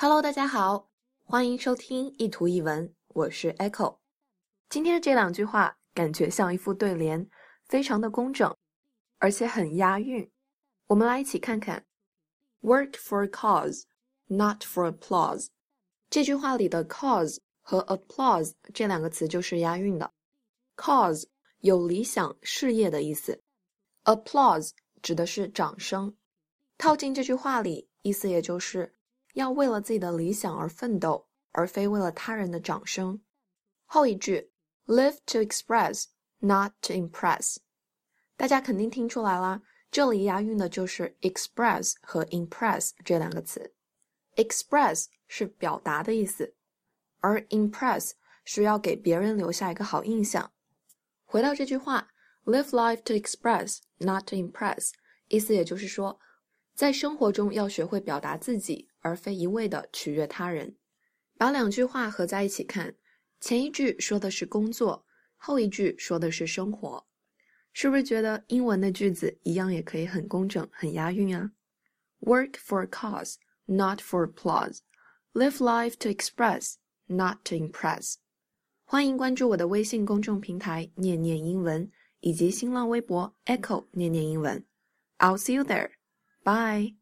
Hello，大家好，欢迎收听一图一文，我是 Echo。今天的这两句话感觉像一副对联，非常的工整，而且很押韵。我们来一起看看：Work for a cause, not for applause。这句话里的 cause 和 applause 这两个词就是押韵的。cause 有理想、事业的意思，applause 指的是掌声。套进这句话里，意思也就是要为了自己的理想而奋斗，而非为了他人的掌声。后一句，live to express, not to impress。大家肯定听出来啦，这里押韵的就是 express 和 impress 这两个词。express 是表达的意思，而 impress 是要给别人留下一个好印象。回到这句话，live life to express, not to impress，意思也就是说。在生活中要学会表达自己，而非一味的取悦他人。把两句话合在一起看，前一句说的是工作，后一句说的是生活，是不是觉得英文的句子一样也可以很工整、很押韵啊？Work for a cause, not for applause. Live life to express, not to impress. 欢迎关注我的微信公众平台“念念英文”以及新浪微博 “Echo 念念英文”。I'll see you there. Bye.